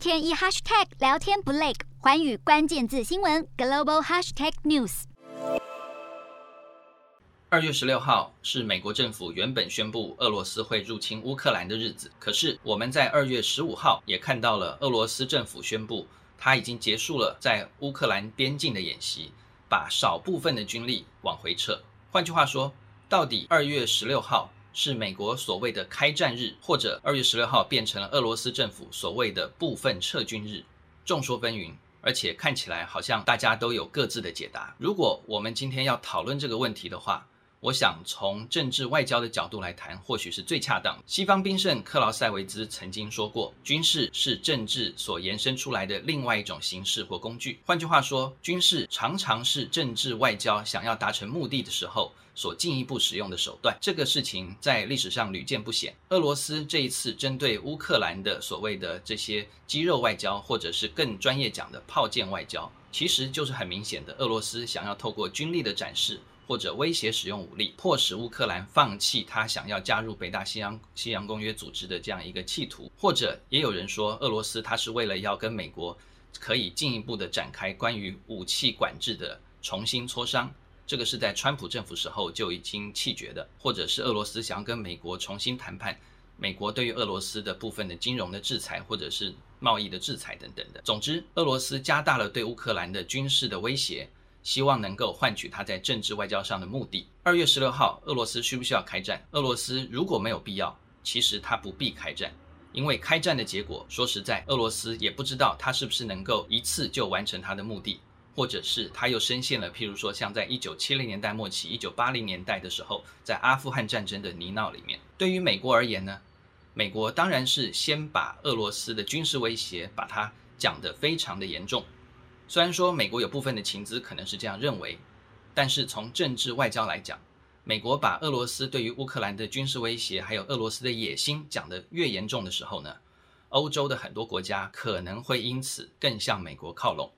天一 hashtag 聊天不累，环宇关键字新闻 global hashtag news。二月十六号是美国政府原本宣布俄罗斯会入侵乌克兰的日子，可是我们在二月十五号也看到了俄罗斯政府宣布，他已经结束了在乌克兰边境的演习，把少部分的军力往回撤。换句话说，到底二月十六号是美国所谓的开战日，或者二月十六号变成了俄罗斯政府所谓的部分撤军日？众说纷纭，而且看起来好像大家都有各自的解答。如果我们今天要讨论这个问题的话，我想从政治外交的角度来谈，或许是最恰当。西方兵圣克劳塞维兹曾经说过，军事是政治所延伸出来的另外一种形式或工具。换句话说，军事常常是政治外交想要达成目的的时候所进一步使用的手段。这个事情在历史上屡见不鲜。俄罗斯这一次针对乌克兰的所谓的这些肌肉外交，或者是更专业讲的炮舰外交，其实就是很明显的，俄罗斯想要透过军力的展示。或者威胁使用武力，迫使乌克兰放弃他想要加入北大西洋西洋公约组织的这样一个企图，或者也有人说，俄罗斯他是为了要跟美国可以进一步的展开关于武器管制的重新磋商，这个是在川普政府时候就已经弃绝的，或者是俄罗斯想要跟美国重新谈判，美国对于俄罗斯的部分的金融的制裁或者是贸易的制裁等等的。总之，俄罗斯加大了对乌克兰的军事的威胁。希望能够换取他在政治外交上的目的。二月十六号，俄罗斯需不需要开战？俄罗斯如果没有必要，其实他不必开战，因为开战的结果，说实在，俄罗斯也不知道他是不是能够一次就完成他的目的，或者是他又深陷了，譬如说像在一九七零年代末期、一九八零年代的时候，在阿富汗战争的泥淖里面。对于美国而言呢，美国当然是先把俄罗斯的军事威胁把它讲得非常的严重。虽然说美国有部分的情资可能是这样认为，但是从政治外交来讲，美国把俄罗斯对于乌克兰的军事威胁，还有俄罗斯的野心讲得越严重的时候呢，欧洲的很多国家可能会因此更向美国靠拢，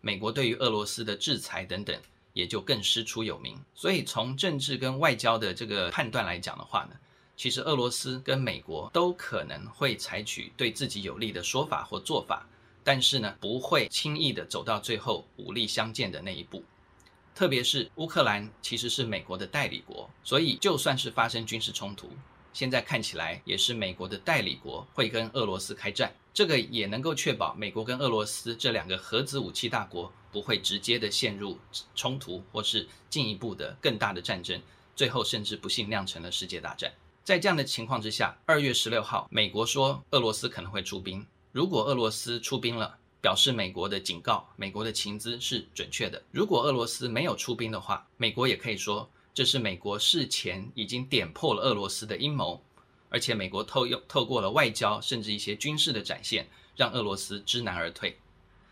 美国对于俄罗斯的制裁等等也就更师出有名。所以从政治跟外交的这个判断来讲的话呢，其实俄罗斯跟美国都可能会采取对自己有利的说法或做法。但是呢，不会轻易的走到最后武力相见的那一步。特别是乌克兰其实是美国的代理国，所以就算是发生军事冲突，现在看起来也是美国的代理国会跟俄罗斯开战。这个也能够确保美国跟俄罗斯这两个核子武器大国不会直接的陷入冲突，或是进一步的更大的战争，最后甚至不幸酿成了世界大战。在这样的情况之下，二月十六号，美国说俄罗斯可能会出兵。如果俄罗斯出兵了，表示美国的警告、美国的情资是准确的；如果俄罗斯没有出兵的话，美国也可以说这是美国事前已经点破了俄罗斯的阴谋，而且美国透用透过了外交甚至一些军事的展现，让俄罗斯知难而退。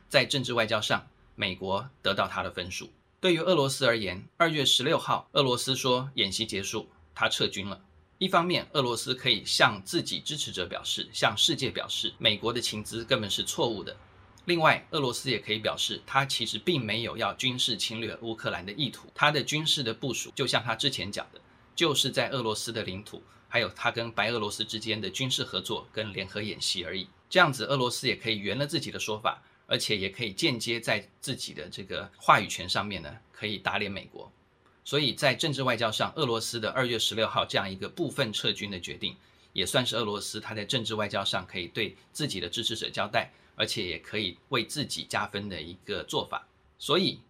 在政治外交上，美国得到他的分数。对于俄罗斯而言，二月十六号，俄罗斯说演习结束，他撤军了。一方面，俄罗斯可以向自己支持者表示，向世界表示，美国的情资根本是错误的。另外，俄罗斯也可以表示，他其实并没有要军事侵略乌克兰的意图。他的军事的部署，就像他之前讲的，就是在俄罗斯的领土，还有他跟白俄罗斯之间的军事合作跟联合演习而已。这样子，俄罗斯也可以圆了自己的说法，而且也可以间接在自己的这个话语权上面呢，可以打脸美国。所以在政治外交上，俄罗斯的二月十六号这样一个部分撤军的决定，也算是俄罗斯他在政治外交上可以对自己的支持者交代，而且也可以为自己加分的一个做法。所以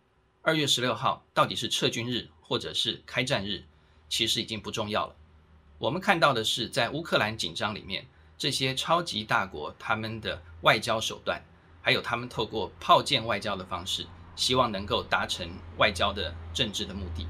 二月十六号到底是撤军日或者是开战日，其实已经不重要了。我们看到的是，在乌克兰紧张里面，这些超级大国他们的外交手段，还有他们透过炮舰外交的方式，希望能够达成外交的政治的目的。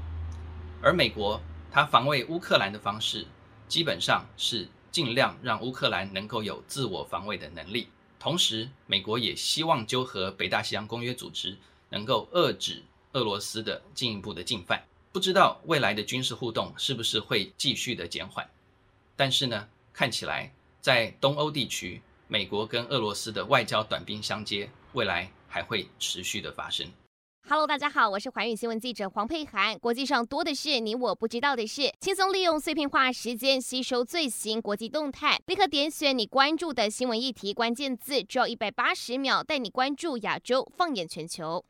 而美国，他防卫乌克兰的方式，基本上是尽量让乌克兰能够有自我防卫的能力。同时，美国也希望纠合北大西洋公约组织，能够遏制俄罗斯的进一步的进犯。不知道未来的军事互动是不是会继续的减缓？但是呢，看起来在东欧地区，美国跟俄罗斯的外交短兵相接，未来还会持续的发生。Hello，大家好，我是环宇新闻记者黄佩涵。国际上多的是你我不知道的事，轻松利用碎片化时间吸收最新国际动态，立刻点选你关注的新闻议题关键字，只要一百八十秒带你关注亚洲，放眼全球。